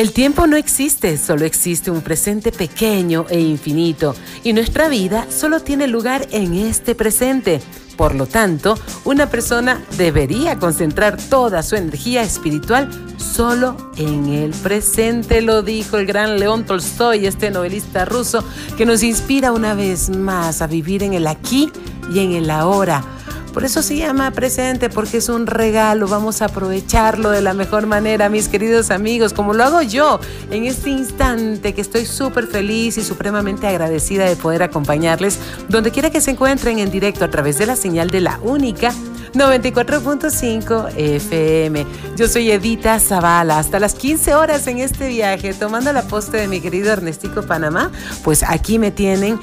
El tiempo no existe, solo existe un presente pequeño e infinito, y nuestra vida solo tiene lugar en este presente. Por lo tanto, una persona debería concentrar toda su energía espiritual solo en el presente, lo dijo el gran León Tolstoy, este novelista ruso, que nos inspira una vez más a vivir en el aquí y en el ahora por eso se llama presente, porque es un regalo. Vamos a aprovecharlo de la mejor manera, mis queridos amigos, como lo hago yo en este instante que estoy súper feliz y supremamente agradecida de poder acompañarles donde quiera que se encuentren en directo a través de la señal de la única 94.5 FM. Yo soy Edita Zavala. Hasta las 15 horas en este viaje, tomando la poste de mi querido Ernestico Panamá, pues aquí me tienen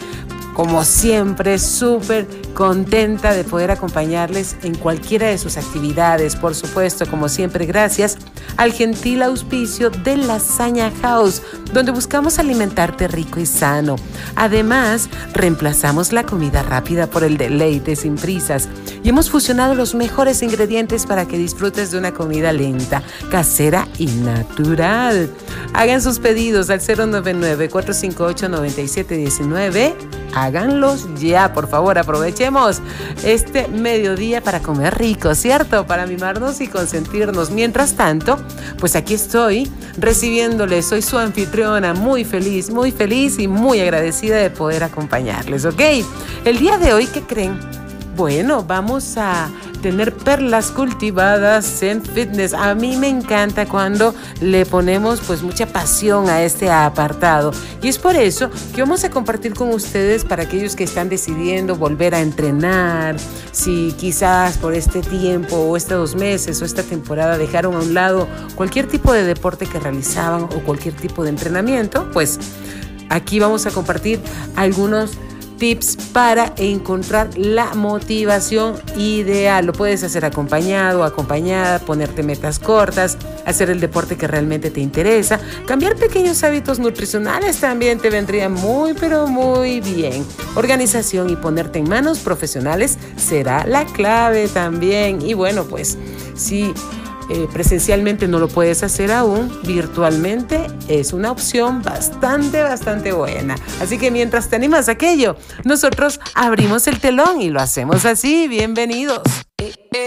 como siempre, súper contenta de poder acompañarles en cualquiera de sus actividades. Por supuesto, como siempre, gracias al gentil auspicio de Lasaña House, donde buscamos alimentarte rico y sano. Además, reemplazamos la comida rápida por el deleite sin prisas y hemos fusionado los mejores ingredientes para que disfrutes de una comida lenta, casera y natural. Hagan sus pedidos al 099 458 9719 háganlos ya, por favor, aprovechemos este mediodía para comer rico, ¿cierto? Para mimarnos y consentirnos. Mientras tanto, pues aquí estoy recibiéndoles, soy su anfitriona, muy feliz, muy feliz y muy agradecida de poder acompañarles, ¿ok? El día de hoy, ¿qué creen? Bueno, vamos a tener perlas cultivadas en fitness. A mí me encanta cuando le ponemos pues mucha pasión a este apartado. Y es por eso que vamos a compartir con ustedes para aquellos que están decidiendo volver a entrenar, si quizás por este tiempo o estos dos meses o esta temporada dejaron a un lado cualquier tipo de deporte que realizaban o cualquier tipo de entrenamiento, pues aquí vamos a compartir algunos tips para encontrar la motivación ideal. Lo puedes hacer acompañado, acompañada, ponerte metas cortas, hacer el deporte que realmente te interesa. Cambiar pequeños hábitos nutricionales también te vendría muy, pero muy bien. Organización y ponerte en manos profesionales será la clave también. Y bueno, pues sí eh, presencialmente no lo puedes hacer aún, virtualmente es una opción bastante, bastante buena. Así que mientras te animas a aquello, nosotros abrimos el telón y lo hacemos así. Bienvenidos. Eh, eh,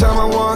time I want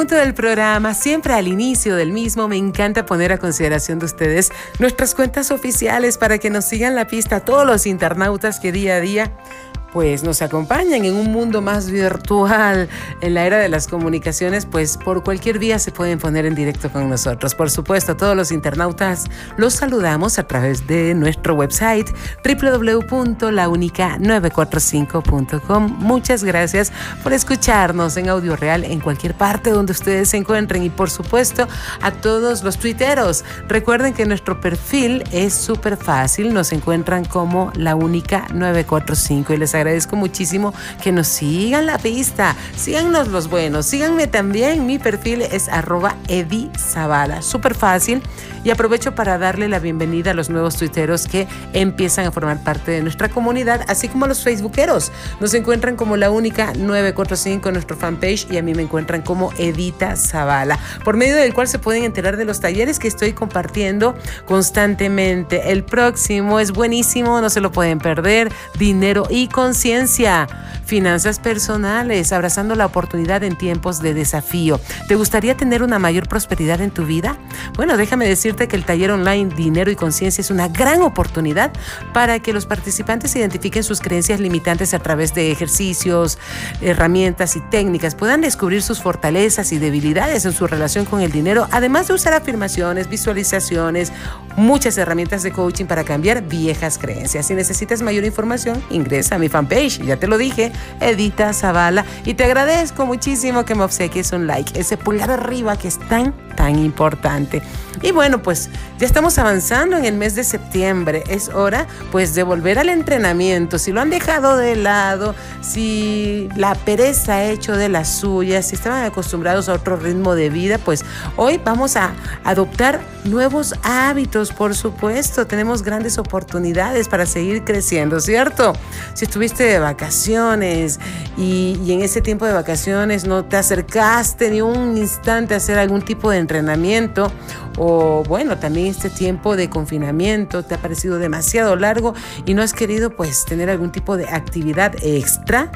punto del programa, siempre al inicio del mismo, me encanta poner a consideración de ustedes nuestras cuentas oficiales para que nos sigan la pista todos los internautas que día a día pues nos acompañan en un mundo más virtual, en la era de las comunicaciones, pues por cualquier vía se pueden poner en directo con nosotros. Por supuesto, a todos los internautas los saludamos a través de nuestro website www.launica945.com. Muchas gracias por escucharnos en audio real en cualquier parte donde ustedes se encuentren y por supuesto a todos los tuiteros. Recuerden que nuestro perfil es súper fácil, nos encuentran como la única 945 y les agradezco muchísimo que nos sigan la pista. Síganos los buenos. Síganme también. Mi perfil es arroba Edi Súper fácil. Y aprovecho para darle la bienvenida a los nuevos tuiteros que empiezan a formar parte de nuestra comunidad, así como a los facebookeros. Nos encuentran como la única 945 en nuestro fanpage y a mí me encuentran como Edita Zavala, por medio del cual se pueden enterar de los talleres que estoy compartiendo constantemente. El próximo es buenísimo, no se lo pueden perder. Dinero y conciencia. Finanzas personales, abrazando la oportunidad en tiempos de desafío. ¿Te gustaría tener una mayor prosperidad en tu vida? Bueno, déjame decirte que el taller online Dinero y Conciencia es una gran oportunidad para que los participantes identifiquen sus creencias limitantes a través de ejercicios, herramientas y técnicas, puedan descubrir sus fortalezas y debilidades en su relación con el dinero, además de usar afirmaciones, visualizaciones, muchas herramientas de coaching para cambiar viejas creencias. Si necesitas mayor información, ingresa a mi fanpage, ya te lo dije, Edita Zavala. Y te agradezco muchísimo que me obsequies un like, ese pulgar arriba que es tan, tan importante. Y bueno, pues ya estamos avanzando en el mes de septiembre. Es hora pues de volver al entrenamiento. Si lo han dejado de lado, si la pereza ha hecho de las suyas, si estaban acostumbrados a otro ritmo de vida, pues hoy vamos a adoptar nuevos hábitos, por supuesto. Tenemos grandes oportunidades para seguir creciendo, ¿cierto? Si estuviste de vacaciones y, y en ese tiempo de vacaciones no te acercaste ni un instante a hacer algún tipo de entrenamiento o bueno, también este tiempo de confinamiento te ha parecido demasiado largo y no has querido pues tener algún tipo de actividad extra,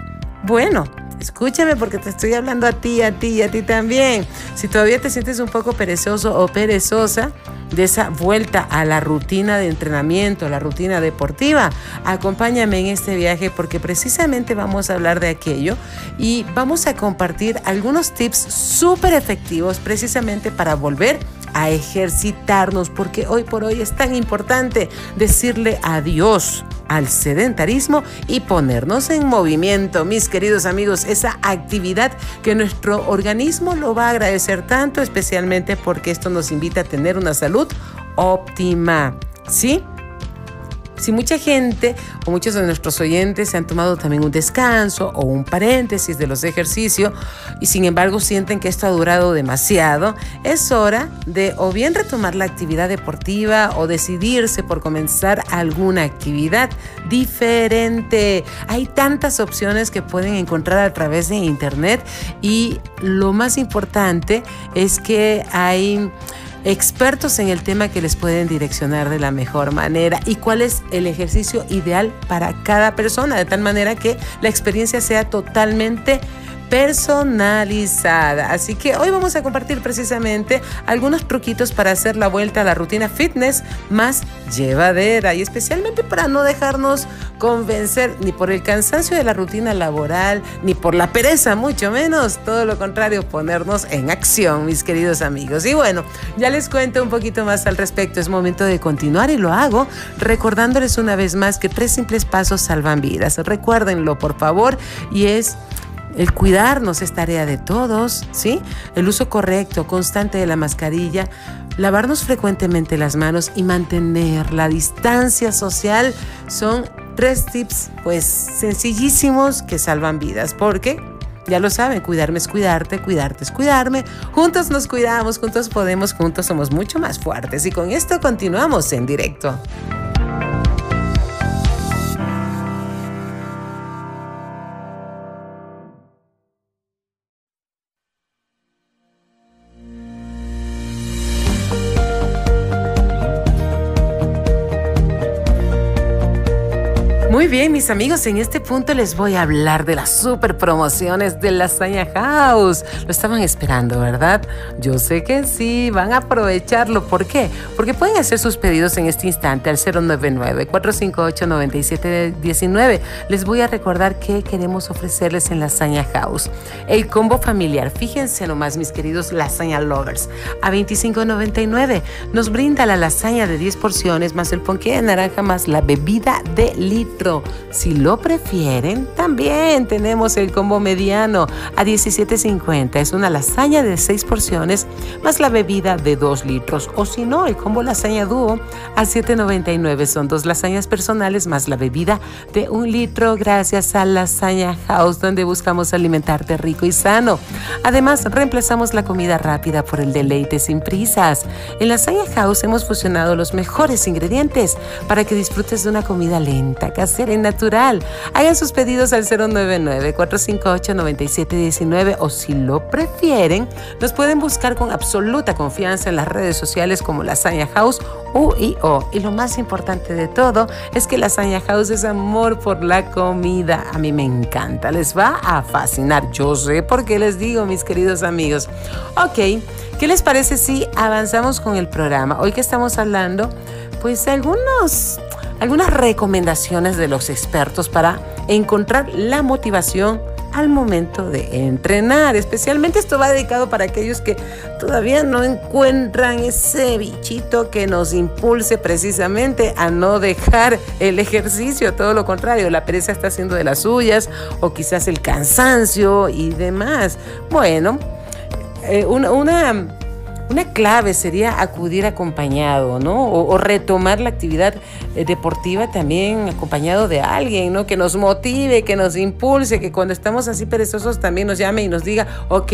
bueno, Escúchame porque te estoy hablando a ti, a ti y a ti también. Si todavía te sientes un poco perezoso o perezosa de esa vuelta a la rutina de entrenamiento, la rutina deportiva, acompáñame en este viaje porque precisamente vamos a hablar de aquello y vamos a compartir algunos tips súper efectivos precisamente para volver a ejercitarnos, porque hoy por hoy es tan importante decirle adiós al sedentarismo y ponernos en movimiento, mis queridos amigos, esa actividad que nuestro organismo lo va a agradecer tanto, especialmente porque esto nos invita a tener una salud óptima, ¿sí? Si mucha gente o muchos de nuestros oyentes se han tomado también un descanso o un paréntesis de los ejercicios y sin embargo sienten que esto ha durado demasiado, es hora de o bien retomar la actividad deportiva o decidirse por comenzar alguna actividad diferente. Hay tantas opciones que pueden encontrar a través de internet y lo más importante es que hay expertos en el tema que les pueden direccionar de la mejor manera y cuál es el ejercicio ideal para cada persona, de tal manera que la experiencia sea totalmente personalizada. Así que hoy vamos a compartir precisamente algunos truquitos para hacer la vuelta a la rutina fitness más llevadera y especialmente para no dejarnos convencer ni por el cansancio de la rutina laboral, ni por la pereza, mucho menos. Todo lo contrario, ponernos en acción, mis queridos amigos. Y bueno, ya les cuento un poquito más al respecto. Es momento de continuar y lo hago recordándoles una vez más que tres simples pasos salvan vidas. Recuérdenlo, por favor, y es el cuidarnos es tarea de todos, ¿sí? El uso correcto, constante de la mascarilla, lavarnos frecuentemente las manos y mantener la distancia social son tres tips pues sencillísimos que salvan vidas, porque ya lo saben, cuidarme es cuidarte, cuidarte es cuidarme. Juntos nos cuidamos, juntos podemos, juntos somos mucho más fuertes y con esto continuamos en directo. Muy bien, mis amigos, en este punto les voy a hablar de las super promociones de Lasaña House. Lo estaban esperando, ¿verdad? Yo sé que sí, van a aprovecharlo. ¿Por qué? Porque pueden hacer sus pedidos en este instante al 099-458-9719. Les voy a recordar qué queremos ofrecerles en Lasaña House. El combo familiar, fíjense nomás, mis queridos Lasaña Lovers, a 25.99 nos brinda la lasaña de 10 porciones más el ponqué de naranja más la bebida de litro si lo prefieren, también tenemos el combo mediano a 17.50. Es una lasaña de 6 porciones más la bebida de 2 litros. O si no, el combo lasaña dúo a 7.99. Son dos lasañas personales más la bebida de 1 litro gracias a Lasaña House, donde buscamos alimentarte rico y sano. Además, reemplazamos la comida rápida por el deleite sin prisas. En Lasaña House hemos fusionado los mejores ingredientes para que disfrutes de una comida lenta, en natural. Hagan sus pedidos al 099-458-9719 o si lo prefieren, nos pueden buscar con absoluta confianza en las redes sociales como Lasaña House UIO. Y lo más importante de todo es que Lasaña House es amor por la comida. A mí me encanta, les va a fascinar. Yo sé por qué les digo, mis queridos amigos. Ok, ¿qué les parece si avanzamos con el programa? Hoy que estamos hablando, pues algunos algunas recomendaciones de los expertos para encontrar la motivación al momento de entrenar. Especialmente esto va dedicado para aquellos que todavía no encuentran ese bichito que nos impulse precisamente a no dejar el ejercicio. Todo lo contrario, la pereza está haciendo de las suyas o quizás el cansancio y demás. Bueno, eh, una, una una clave sería acudir acompañado, ¿no? O, retomar la actividad eh, deportiva también acompañado de alguien, ¿no? Que nos motive, que nos impulse, que cuando estamos así perezosos también nos llame y nos diga, ok,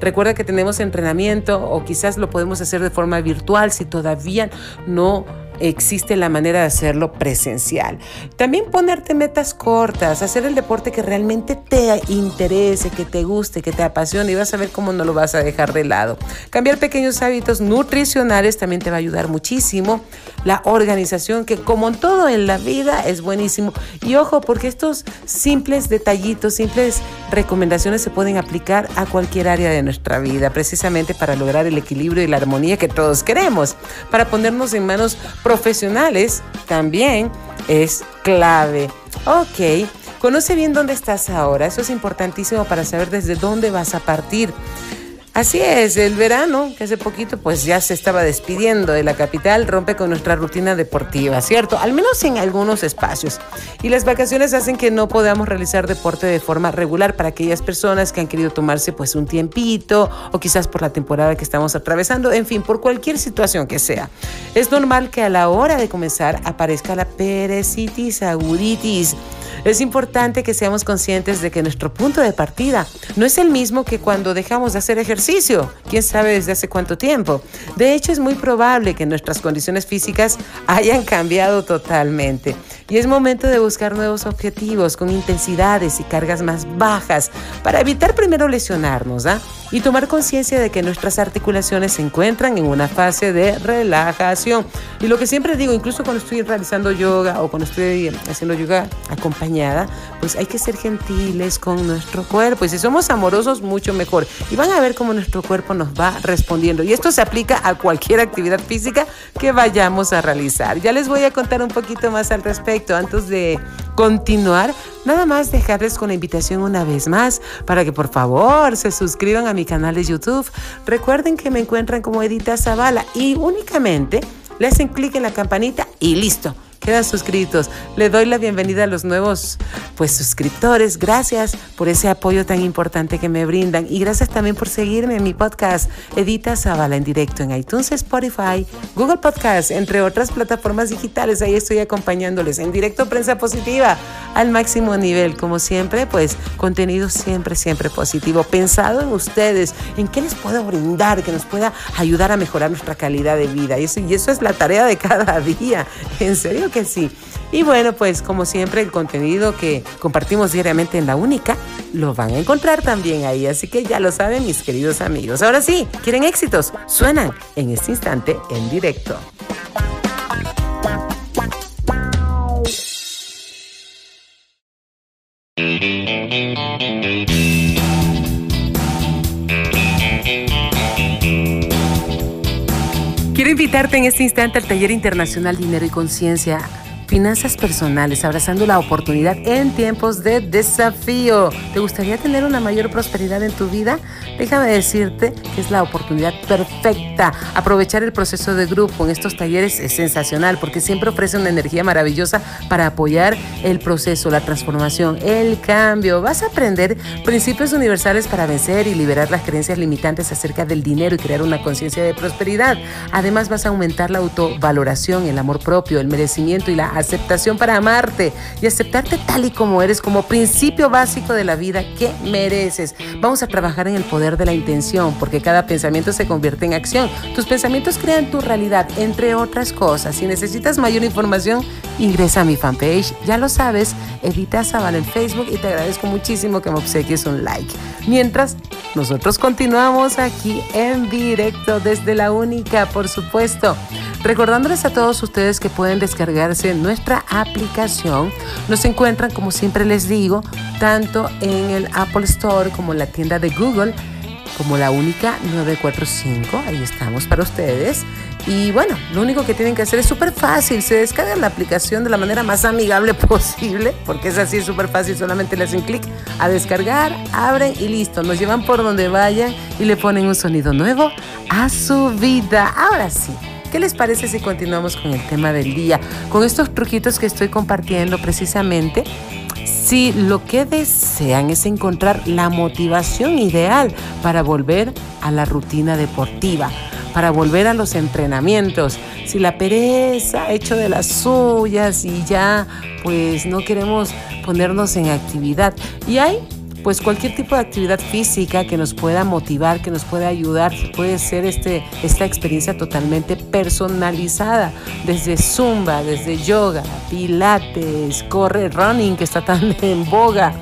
recuerda que tenemos entrenamiento o quizás lo podemos hacer de forma virtual si todavía no existe la manera de hacerlo presencial. También ponerte metas cortas, hacer el deporte que realmente te interese, que te guste, que te apasione y vas a ver cómo no lo vas a dejar de lado. Cambiar pequeños hábitos nutricionales también te va a ayudar muchísimo. La organización, que como en todo en la vida es buenísimo. Y ojo, porque estos simples detallitos, simples recomendaciones se pueden aplicar a cualquier área de nuestra vida, precisamente para lograr el equilibrio y la armonía que todos queremos, para ponernos en manos profesionales también es clave. Ok, conoce bien dónde estás ahora. Eso es importantísimo para saber desde dónde vas a partir. Así es, el verano, que hace poquito pues ya se estaba despidiendo de la capital, rompe con nuestra rutina deportiva, ¿cierto? Al menos en algunos espacios. Y las vacaciones hacen que no podamos realizar deporte de forma regular para aquellas personas que han querido tomarse pues un tiempito o quizás por la temporada que estamos atravesando, en fin, por cualquier situación que sea. Es normal que a la hora de comenzar aparezca la perecitis aguditis es importante que seamos conscientes de que nuestro punto de partida no es el mismo que cuando dejamos de hacer ejercicio, quién sabe desde hace cuánto tiempo. De hecho, es muy probable que nuestras condiciones físicas hayan cambiado totalmente. Y es momento de buscar nuevos objetivos con intensidades y cargas más bajas para evitar primero lesionarnos ¿ah? y tomar conciencia de que nuestras articulaciones se encuentran en una fase de relajación. Y lo que siempre digo, incluso cuando estoy realizando yoga o cuando estoy haciendo yoga acompañado, pues hay que ser gentiles con nuestro cuerpo. Y si somos amorosos, mucho mejor. Y van a ver cómo nuestro cuerpo nos va respondiendo. Y esto se aplica a cualquier actividad física que vayamos a realizar. Ya les voy a contar un poquito más al respecto antes de continuar. Nada más dejarles con la invitación una vez más para que por favor se suscriban a mi canal de YouTube. Recuerden que me encuentran como Edita Zavala y únicamente le hacen clic en la campanita y listo quedan suscritos. Le doy la bienvenida a los nuevos pues suscriptores. Gracias por ese apoyo tan importante que me brindan y gracias también por seguirme en mi podcast Edita Zavala en directo en iTunes, Spotify, Google Podcast, entre otras plataformas digitales. Ahí estoy acompañándoles en directo Prensa Positiva al máximo nivel. Como siempre, pues contenido siempre, siempre positivo. Pensado en ustedes, en qué les puedo brindar que nos pueda ayudar a mejorar nuestra calidad de vida. Y eso, y eso es la tarea de cada día. En serio que sí. Y bueno, pues como siempre, el contenido que compartimos diariamente en La Única lo van a encontrar también ahí. Así que ya lo saben, mis queridos amigos. Ahora sí, ¿quieren éxitos? Suenan en este instante en directo. Invitarte en este instante al Taller Internacional Dinero y Conciencia Finanzas personales, abrazando la oportunidad en tiempos de desafío. ¿Te gustaría tener una mayor prosperidad en tu vida? Déjame decirte que es la oportunidad perfecta. Aprovechar el proceso de grupo en estos talleres es sensacional porque siempre ofrece una energía maravillosa para apoyar el proceso, la transformación, el cambio. Vas a aprender principios universales para vencer y liberar las creencias limitantes acerca del dinero y crear una conciencia de prosperidad. Además vas a aumentar la autovaloración, el amor propio, el merecimiento y la aceptación para amarte y aceptarte tal y como eres como principio básico de la vida que mereces. Vamos a trabajar en el poder de la intención porque cada pensamiento se convierte en acción. Tus pensamientos crean tu realidad, entre otras cosas. Si necesitas mayor información, ingresa a mi fanpage. Ya lo sabes, Edita Zaval en Facebook y te agradezco muchísimo que me obsequies un like. Mientras, nosotros continuamos aquí en directo desde la única, por supuesto. Recordándoles a todos ustedes que pueden descargarse nuestra aplicación. Nos encuentran, como siempre les digo, tanto en el Apple Store como en la tienda de Google, como la única 945. Ahí estamos para ustedes. Y bueno, lo único que tienen que hacer es súper fácil. Se descargan la aplicación de la manera más amigable posible, porque es así, es súper fácil. Solamente le hacen clic a descargar, abren y listo. Nos llevan por donde vayan y le ponen un sonido nuevo a su vida. Ahora sí. ¿Qué les parece si continuamos con el tema del día? Con estos truquitos que estoy compartiendo precisamente, si lo que desean es encontrar la motivación ideal para volver a la rutina deportiva, para volver a los entrenamientos, si la pereza ha hecho de las suyas y ya pues no queremos ponernos en actividad. Y hay pues cualquier tipo de actividad física que nos pueda motivar, que nos pueda ayudar, puede ser este, esta experiencia totalmente personalizada, desde zumba, desde yoga, pilates, correr, running, que está tan en boga,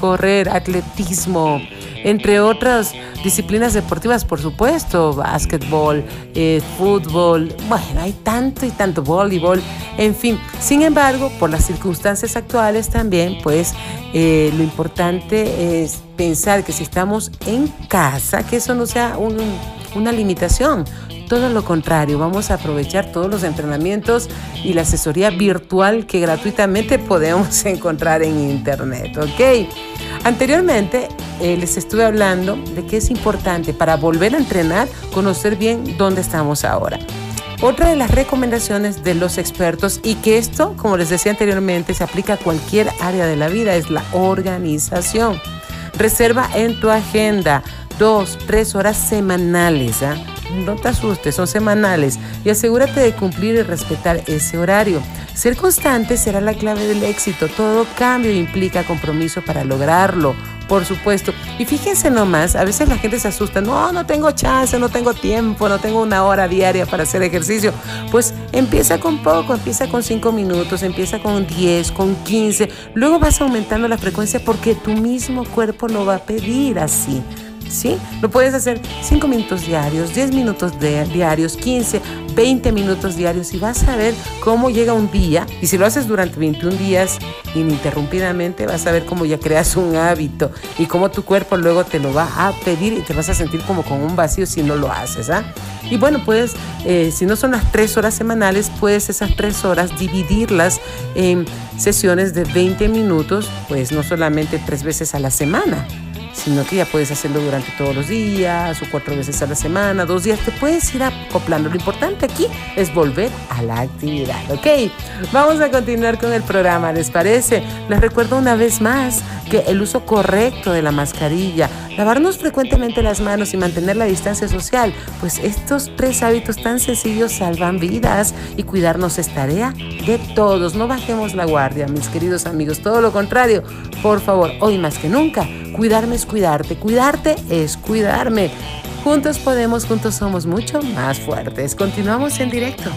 correr, atletismo, entre otras disciplinas deportivas, por supuesto, básquetbol, eh, fútbol, bueno, hay tanto y tanto, voleibol, en fin. Sin embargo, por las circunstancias actuales también, pues eh, lo importante es pensar que si estamos en casa, que eso no sea una limitación. Todo lo contrario, vamos a aprovechar todos los entrenamientos y la asesoría virtual que gratuitamente podemos encontrar en Internet, ¿ok? Anteriormente eh, les estuve hablando de que es importante para volver a entrenar conocer bien dónde estamos ahora. Otra de las recomendaciones de los expertos y que esto, como les decía anteriormente, se aplica a cualquier área de la vida es la organización. Reserva en tu agenda dos, tres horas semanales. ¿ah? No te asustes, son semanales y asegúrate de cumplir y respetar ese horario. Ser constante será la clave del éxito. Todo cambio implica compromiso para lograrlo, por supuesto. Y fíjense nomás, a veces la gente se asusta, no, no tengo chance, no tengo tiempo, no tengo una hora diaria para hacer ejercicio. Pues empieza con poco, empieza con 5 minutos, empieza con 10, con 15. Luego vas aumentando la frecuencia porque tu mismo cuerpo lo va a pedir así. ¿Sí? Lo puedes hacer 5 minutos diarios, 10 minutos diarios, 15, 20 minutos diarios y vas a ver cómo llega un día. Y si lo haces durante 21 días ininterrumpidamente, vas a ver cómo ya creas un hábito y cómo tu cuerpo luego te lo va a pedir y te vas a sentir como con un vacío si no lo haces. ¿ah? Y bueno, puedes, eh, si no son las 3 horas semanales, puedes esas 3 horas dividirlas en sesiones de 20 minutos, pues no solamente tres veces a la semana sino que ya puedes hacerlo durante todos los días o cuatro veces a la semana, dos días, te puedes ir acoplando. Lo importante aquí es volver a la actividad, ¿ok? Vamos a continuar con el programa, ¿les parece? Les recuerdo una vez más que el uso correcto de la mascarilla, lavarnos frecuentemente las manos y mantener la distancia social, pues estos tres hábitos tan sencillos salvan vidas y cuidarnos es tarea de todos. No bajemos la guardia, mis queridos amigos, todo lo contrario, por favor, hoy más que nunca, Cuidarme es cuidarte, cuidarte es cuidarme. Juntos podemos, juntos somos mucho más fuertes. Continuamos en directo.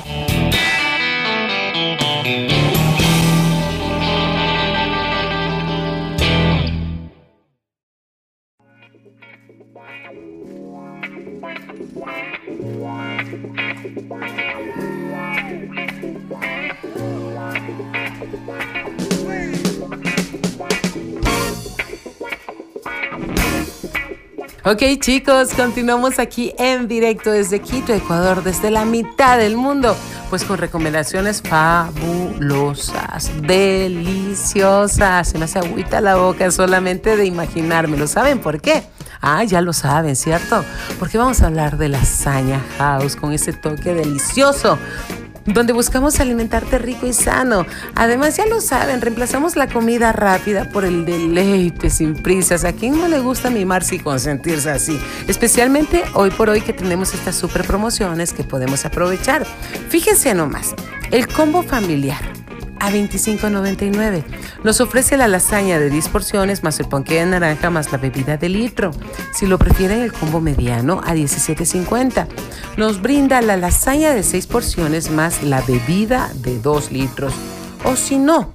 Ok chicos, continuamos aquí en directo desde Quito, Ecuador, desde la mitad del mundo, pues con recomendaciones fabulosas, deliciosas. Se me hace agüita la boca solamente de imaginármelo. ¿Saben por qué? Ah, ya lo saben, ¿cierto? Porque vamos a hablar de lasaña house con ese toque delicioso donde buscamos alimentarte rico y sano. Además, ya lo saben, reemplazamos la comida rápida por el deleite sin prisas. ¿A quién no le gusta mimarse y consentirse así? Especialmente hoy por hoy que tenemos estas super promociones que podemos aprovechar. Fíjense nomás, el combo familiar a 25.99. Nos ofrece la lasaña de 10 porciones más el ponqué de naranja más la bebida de litro. Si lo prefieren el combo mediano a 17.50. Nos brinda la lasaña de 6 porciones más la bebida de 2 litros. O si no.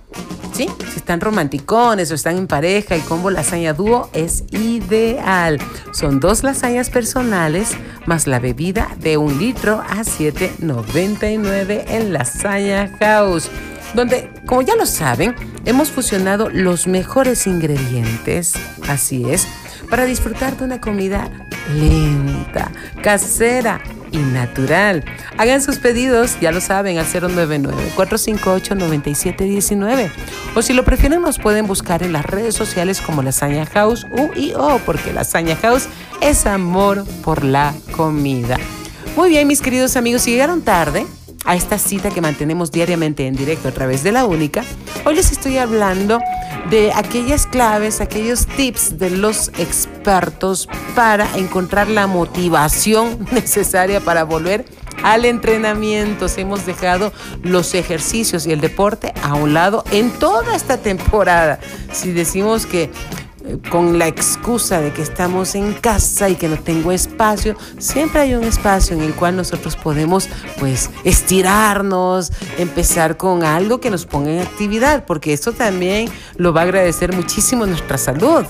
Si están romanticones o están en pareja, el combo lasaña dúo es ideal. Son dos lasañas personales más la bebida de un litro a 7.99 en Lasaña House donde, como ya lo saben, hemos fusionado los mejores ingredientes, así es, para disfrutar de una comida lenta, casera y natural. Hagan sus pedidos, ya lo saben, al 099-458-9719. O si lo prefieren, nos pueden buscar en las redes sociales como Lasaña House UIO, porque Lasaña House es amor por la comida. Muy bien, mis queridos amigos, si llegaron tarde, a esta cita que mantenemos diariamente en directo a través de la única, hoy les estoy hablando de aquellas claves, aquellos tips de los expertos para encontrar la motivación necesaria para volver al entrenamiento. Hemos dejado los ejercicios y el deporte a un lado en toda esta temporada. Si decimos que con la excusa de que estamos en casa y que no tengo espacio, siempre hay un espacio en el cual nosotros podemos pues estirarnos, empezar con algo que nos ponga en actividad, porque esto también lo va a agradecer muchísimo nuestra salud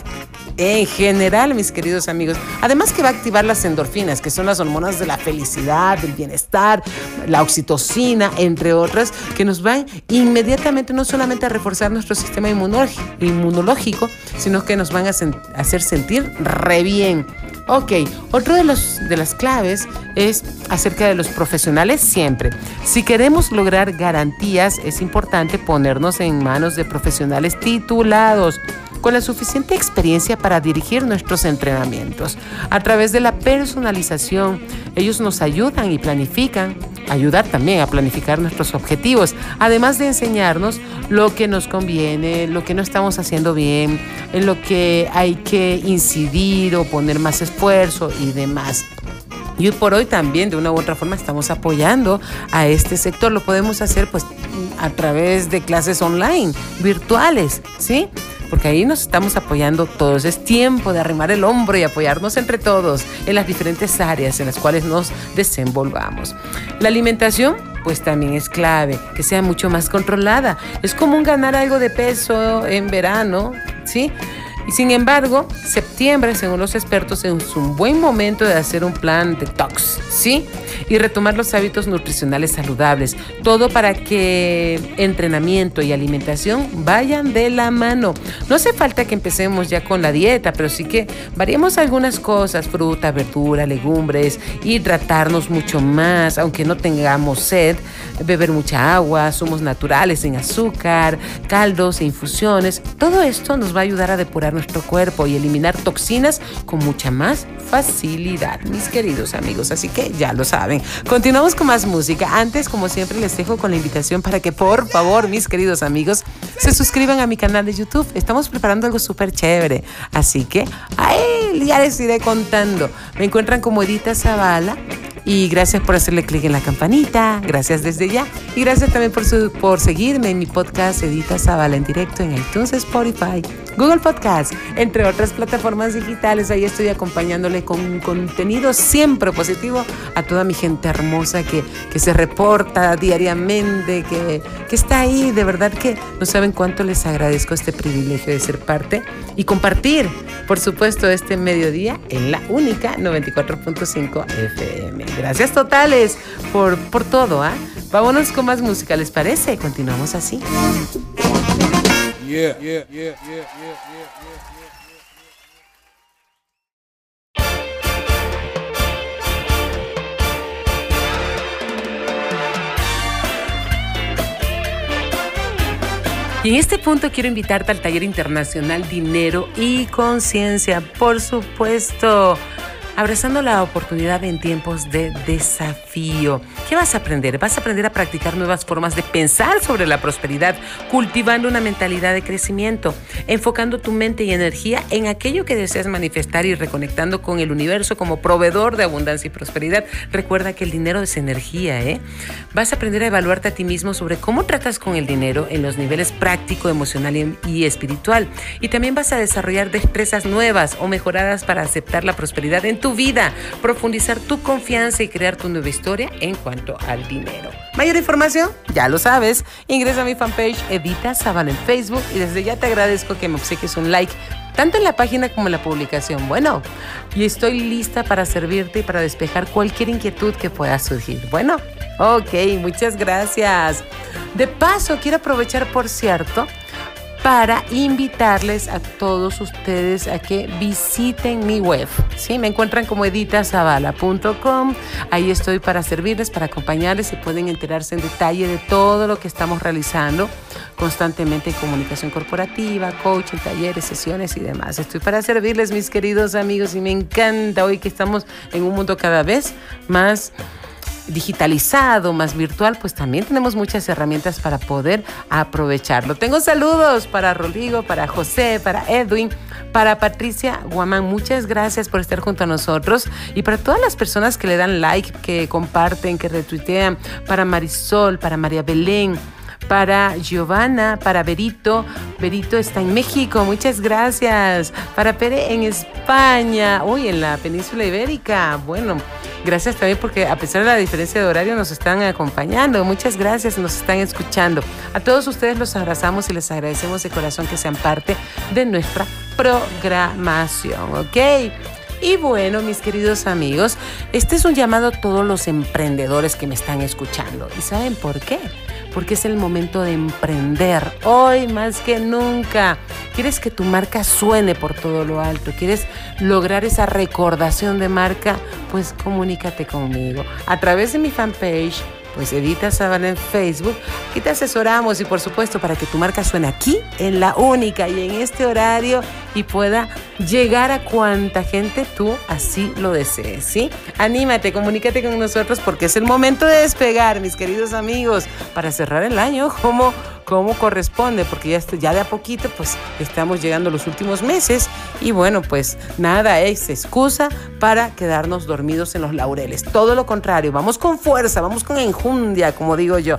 en general, mis queridos amigos. Además que va a activar las endorfinas, que son las hormonas de la felicidad, del bienestar, la oxitocina, entre otras, que nos van inmediatamente no solamente a reforzar nuestro sistema inmunológico, sino que nos van a hacer sentir re bien. Ok, otro de, los, de las claves es acerca de los profesionales siempre. Si queremos lograr garantías, es importante ponernos en manos de profesionales titulados con la suficiente experiencia para dirigir nuestros entrenamientos. A través de la personalización, ellos nos ayudan y planifican, ayudar también a planificar nuestros objetivos, además de enseñarnos lo que nos conviene, lo que no estamos haciendo bien, en lo que hay que incidir o poner más esfuerzo y demás. Y por hoy también de una u otra forma estamos apoyando a este sector. Lo podemos hacer pues a través de clases online, virtuales, ¿sí? Porque ahí nos estamos apoyando todos. Es tiempo de arrimar el hombro y apoyarnos entre todos en las diferentes áreas en las cuales nos desenvolvamos. La alimentación pues también es clave, que sea mucho más controlada. Es común ganar algo de peso en verano, ¿sí? Y sin embargo, septiembre, según los expertos, es un buen momento de hacer un plan detox, ¿sí? Y retomar los hábitos nutricionales saludables. Todo para que entrenamiento y alimentación vayan de la mano. No hace falta que empecemos ya con la dieta, pero sí que variemos algunas cosas, fruta, verdura, legumbres, hidratarnos mucho más, aunque no tengamos sed, beber mucha agua, somos naturales en azúcar, caldos e infusiones. Todo esto nos va a ayudar a depurar nuestro cuerpo y eliminar toxinas con mucha más facilidad, mis queridos amigos. Así que ya lo saben. Continuamos con más música. Antes, como siempre, les dejo con la invitación para que por favor, mis queridos amigos, se suscriban a mi canal de YouTube. Estamos preparando algo súper chévere. Así que ahí ya les iré contando. Me encuentran como Edita Zavala y gracias por hacerle clic en la campanita. Gracias desde ya. Y gracias también por, su, por seguirme en mi podcast Edita Zavala en directo en iTunes, Spotify, Google Podcast, entre otras plataformas digitales. Ahí estoy acompañándole con contenido siempre positivo a toda mi gente hermosa que, que se reporta diariamente, que, que está ahí. De verdad que no saben cuánto les agradezco este privilegio de ser parte y compartir, por supuesto, este mediodía en la única 94.5 FM. Gracias totales por, por todo. ¿ah? Vámonos con más música, ¿les parece? Continuamos así yeah, yeah, yeah, yeah, yeah, yeah, yeah. Y en este punto quiero invitarte al taller internacional Dinero y Conciencia, por supuesto abrazando la oportunidad en tiempos de desafío. ¿Qué vas a aprender? Vas a aprender a practicar nuevas formas de pensar sobre la prosperidad, cultivando una mentalidad de crecimiento, enfocando tu mente y energía en aquello que deseas manifestar y reconectando con el universo como proveedor de abundancia y prosperidad. Recuerda que el dinero es energía, ¿eh? Vas a aprender a evaluarte a ti mismo sobre cómo tratas con el dinero en los niveles práctico, emocional y espiritual. Y también vas a desarrollar destrezas nuevas o mejoradas para aceptar la prosperidad en tu vida, profundizar tu confianza y crear tu nueva historia en cuanto al dinero. Mayor información, ya lo sabes, ingresa a mi fanpage Edita Zavala en Facebook y desde ya te agradezco que me obsequies un like tanto en la página como en la publicación. Bueno, y estoy lista para servirte y para despejar cualquier inquietud que pueda surgir. Bueno, ok, muchas gracias. De paso, quiero aprovechar, por cierto, para invitarles a todos ustedes a que visiten mi web. ¿sí? Me encuentran como editazavala.com. Ahí estoy para servirles, para acompañarles y pueden enterarse en detalle de todo lo que estamos realizando constantemente en comunicación corporativa, coaching, talleres, sesiones y demás. Estoy para servirles, mis queridos amigos, y me encanta hoy que estamos en un mundo cada vez más digitalizado, más virtual, pues también tenemos muchas herramientas para poder aprovecharlo. Tengo saludos para Rodrigo, para José, para Edwin, para Patricia Guamán. Muchas gracias por estar junto a nosotros y para todas las personas que le dan like, que comparten, que retuitean, para Marisol, para María Belén para Giovanna, para Berito. Berito está en México, muchas gracias. Para Pere en España, uy, en la península ibérica. Bueno, Gracias también porque a pesar de la diferencia de horario nos están acompañando. Muchas gracias, nos están escuchando. A todos ustedes los abrazamos y les agradecemos de corazón que sean parte de nuestra programación, ¿ok? Y bueno, mis queridos amigos, este es un llamado a todos los emprendedores que me están escuchando. ¿Y saben por qué? Porque es el momento de emprender, hoy más que nunca. ¿Quieres que tu marca suene por todo lo alto? ¿Quieres lograr esa recordación de marca? Pues comunícate conmigo a través de mi fanpage pues Edita Sabana en Facebook. Aquí te asesoramos y por supuesto para que tu marca suene aquí, en la única y en este horario y pueda llegar a cuanta gente tú así lo desees, ¿sí? Anímate, comunícate con nosotros porque es el momento de despegar, mis queridos amigos, para cerrar el año como como corresponde, porque ya, ya de a poquito pues estamos llegando los últimos meses y bueno, pues nada es excusa para quedarnos dormidos en los laureles. Todo lo contrario, vamos con fuerza, vamos con enjundia, como digo yo.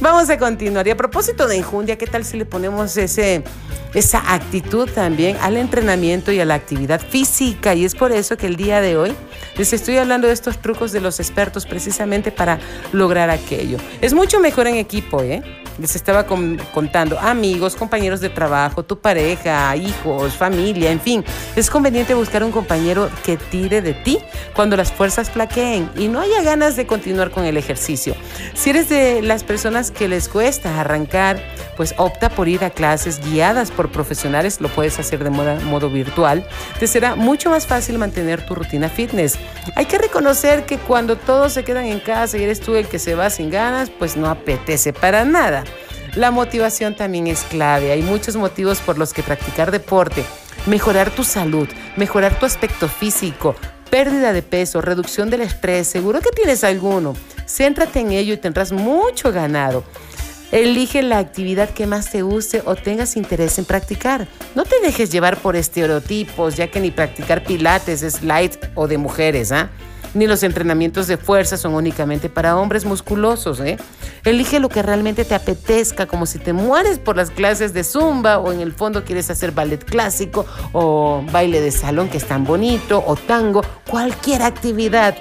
Vamos a continuar. Y a propósito de enjundia, ¿qué tal si le ponemos ese, esa actitud también al entrenamiento y a la actividad física? Y es por eso que el día de hoy les estoy hablando de estos trucos de los expertos precisamente para lograr aquello. Es mucho mejor en equipo, ¿eh? les estaba contando, amigos, compañeros de trabajo, tu pareja, hijos, familia, en fin, es conveniente buscar un compañero que tire de ti cuando las fuerzas flaqueen y no haya ganas de continuar con el ejercicio. Si eres de las personas que les cuesta arrancar, pues opta por ir a clases guiadas por profesionales, lo puedes hacer de modo, modo virtual, te será mucho más fácil mantener tu rutina fitness. Hay que reconocer que cuando todos se quedan en casa y eres tú el que se va sin ganas, pues no apetece para nada. La motivación también es clave. Hay muchos motivos por los que practicar deporte, mejorar tu salud, mejorar tu aspecto físico, pérdida de peso, reducción del estrés, seguro que tienes alguno. Céntrate en ello y tendrás mucho ganado. Elige la actividad que más te guste o tengas interés en practicar. No te dejes llevar por estereotipos, ya que ni practicar pilates es light o de mujeres, ¿ah? Ni los entrenamientos de fuerza son únicamente para hombres musculosos, ¿eh? Elige lo que realmente te apetezca, como si te mueres por las clases de zumba o en el fondo quieres hacer ballet clásico o baile de salón que es tan bonito o tango, cualquier actividad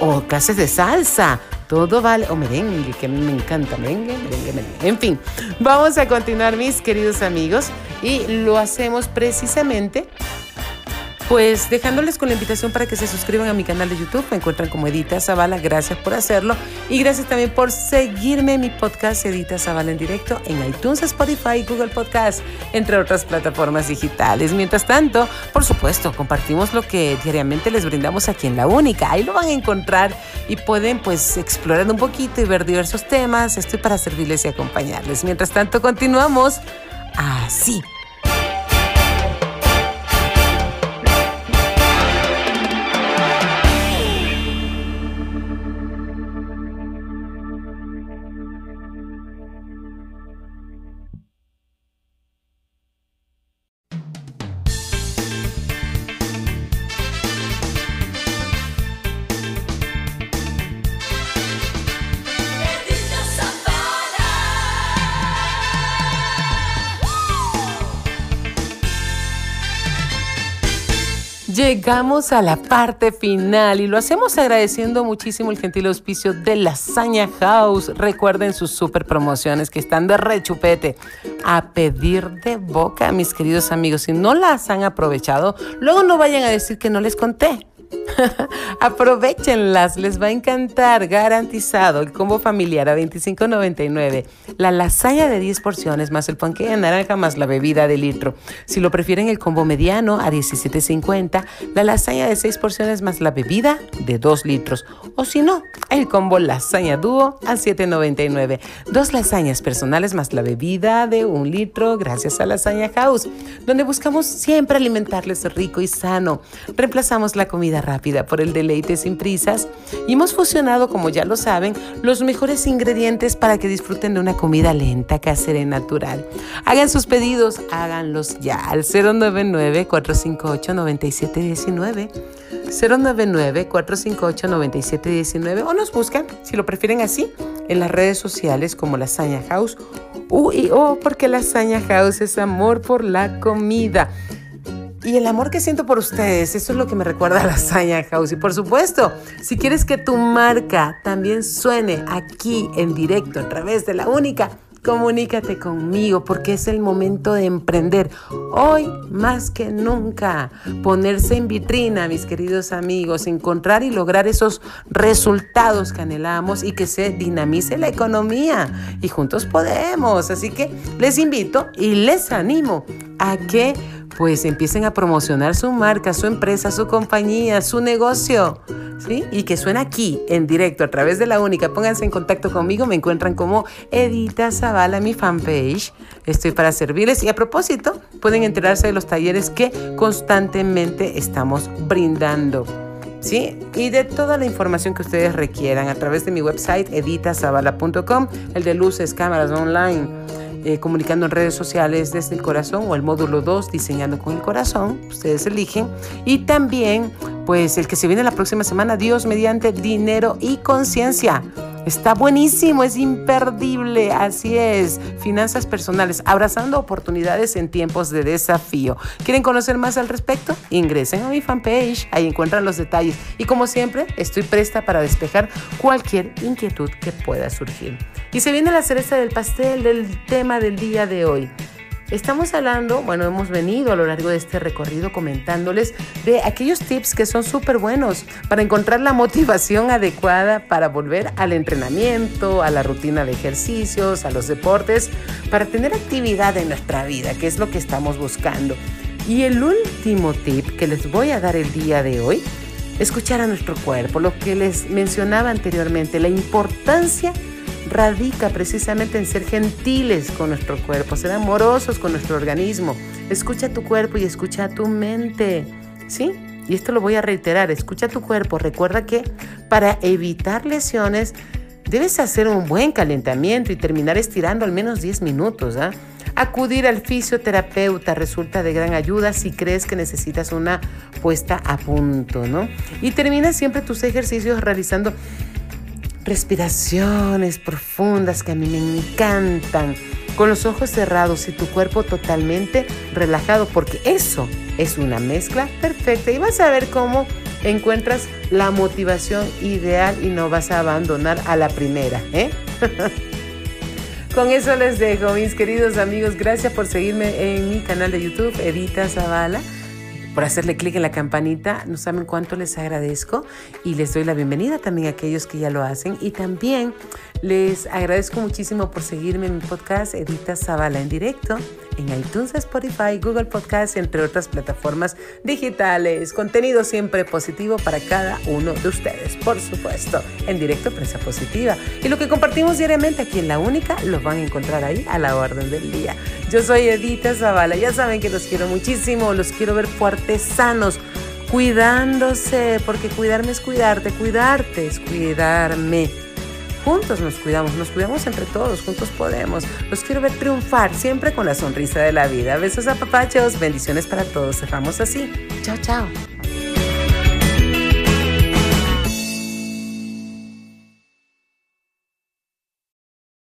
o clases de salsa. Todo vale, o merengue, que me encanta, merengue, merengue, merengue. En fin, vamos a continuar, mis queridos amigos, y lo hacemos precisamente pues dejándoles con la invitación para que se suscriban a mi canal de YouTube. Me encuentran como Edita Zavala. Gracias por hacerlo. Y gracias también por seguirme en mi podcast Edita Zavala en directo en iTunes, Spotify, Google Podcast, entre otras plataformas digitales. Mientras tanto, por supuesto, compartimos lo que diariamente les brindamos aquí en La Única. Ahí lo van a encontrar y pueden pues explorar un poquito y ver diversos temas. Estoy para servirles y acompañarles. Mientras tanto, continuamos así. Llegamos a la parte final y lo hacemos agradeciendo muchísimo el gentil auspicio de Lasaña House. Recuerden sus super promociones que están de rechupete. A pedir de boca, mis queridos amigos. Si no las han aprovechado, luego no vayan a decir que no les conté. Aprovechenlas, les va a encantar, garantizado. El combo familiar a $25.99. La lasaña de 10 porciones más el panque de naranja más la bebida de litro. Si lo prefieren el combo mediano a $17.50. La lasaña de 6 porciones más la bebida de 2 litros. O si no, el combo lasaña dúo a $7.99. Dos lasañas personales más la bebida de 1 litro gracias a Lasaña House, donde buscamos siempre alimentarles rico y sano. Reemplazamos la comida rápida por el deleite sin prisas y hemos fusionado, como ya lo saben, los mejores ingredientes para que disfruten de una comida lenta, casera y natural. Hagan sus pedidos, háganlos ya al 099-458-9719. 099-458-9719 o nos buscan, si lo prefieren así, en las redes sociales como Lasaña House U y O, porque Lasaña House es amor por la comida. Y el amor que siento por ustedes, eso es lo que me recuerda a la Lasaña House. Y por supuesto, si quieres que tu marca también suene aquí en directo a través de la única, comunícate conmigo porque es el momento de emprender. Hoy más que nunca, ponerse en vitrina, mis queridos amigos, encontrar y lograr esos resultados que anhelamos y que se dinamice la economía. Y juntos podemos. Así que les invito y les animo a que pues empiecen a promocionar su marca, su empresa, su compañía, su negocio, ¿sí? Y que suene aquí, en directo, a través de la única. Pónganse en contacto conmigo, me encuentran como Edita Zavala, mi fanpage. Estoy para servirles y a propósito, pueden enterarse de los talleres que constantemente estamos brindando. ¿sí? Y de toda la información que ustedes requieran a través de mi website editazavala.com, el de luces, cámaras online eh, comunicando en redes sociales desde el corazón o el módulo 2, diseñando con el corazón, ustedes eligen. Y también, pues el que se viene la próxima semana, Dios mediante dinero y conciencia. Está buenísimo, es imperdible, así es. Finanzas personales, abrazando oportunidades en tiempos de desafío. ¿Quieren conocer más al respecto? Ingresen a mi fanpage, ahí encuentran los detalles. Y como siempre, estoy presta para despejar cualquier inquietud que pueda surgir. Y se viene la cereza del pastel del tema del día de hoy. Estamos hablando, bueno, hemos venido a lo largo de este recorrido comentándoles de aquellos tips que son súper buenos para encontrar la motivación adecuada para volver al entrenamiento, a la rutina de ejercicios, a los deportes, para tener actividad en nuestra vida, que es lo que estamos buscando. Y el último tip que les voy a dar el día de hoy, escuchar a nuestro cuerpo, lo que les mencionaba anteriormente, la importancia radica precisamente en ser gentiles con nuestro cuerpo, ser amorosos con nuestro organismo. Escucha tu cuerpo y escucha tu mente, ¿sí? Y esto lo voy a reiterar, escucha tu cuerpo. Recuerda que para evitar lesiones debes hacer un buen calentamiento y terminar estirando al menos 10 minutos. ¿ah? Acudir al fisioterapeuta resulta de gran ayuda si crees que necesitas una puesta a punto, ¿no? Y termina siempre tus ejercicios realizando respiraciones profundas que a mí me encantan, con los ojos cerrados y tu cuerpo totalmente relajado, porque eso es una mezcla perfecta y vas a ver cómo encuentras la motivación ideal y no vas a abandonar a la primera. ¿eh? Con eso les dejo, mis queridos amigos. Gracias por seguirme en mi canal de YouTube, Edita Zavala por hacerle clic en la campanita. No saben cuánto les agradezco y les doy la bienvenida también a aquellos que ya lo hacen. Y también les agradezco muchísimo por seguirme en mi podcast Edita Zavala en directo en iTunes, Spotify, Google Podcast, entre otras plataformas digitales. Contenido siempre positivo para cada uno de ustedes, por supuesto, en directo Prensa Positiva. Y lo que compartimos diariamente aquí en La Única lo van a encontrar ahí a la orden del día. Yo soy Edita Zavala, ya saben que los quiero muchísimo, los quiero ver fuertes, sanos cuidándose, porque cuidarme es cuidarte, cuidarte es cuidarme. Juntos nos cuidamos, nos cuidamos entre todos, juntos podemos. Los quiero ver triunfar siempre con la sonrisa de la vida. Besos a papachos, bendiciones para todos. Cerramos así. Chao, chao.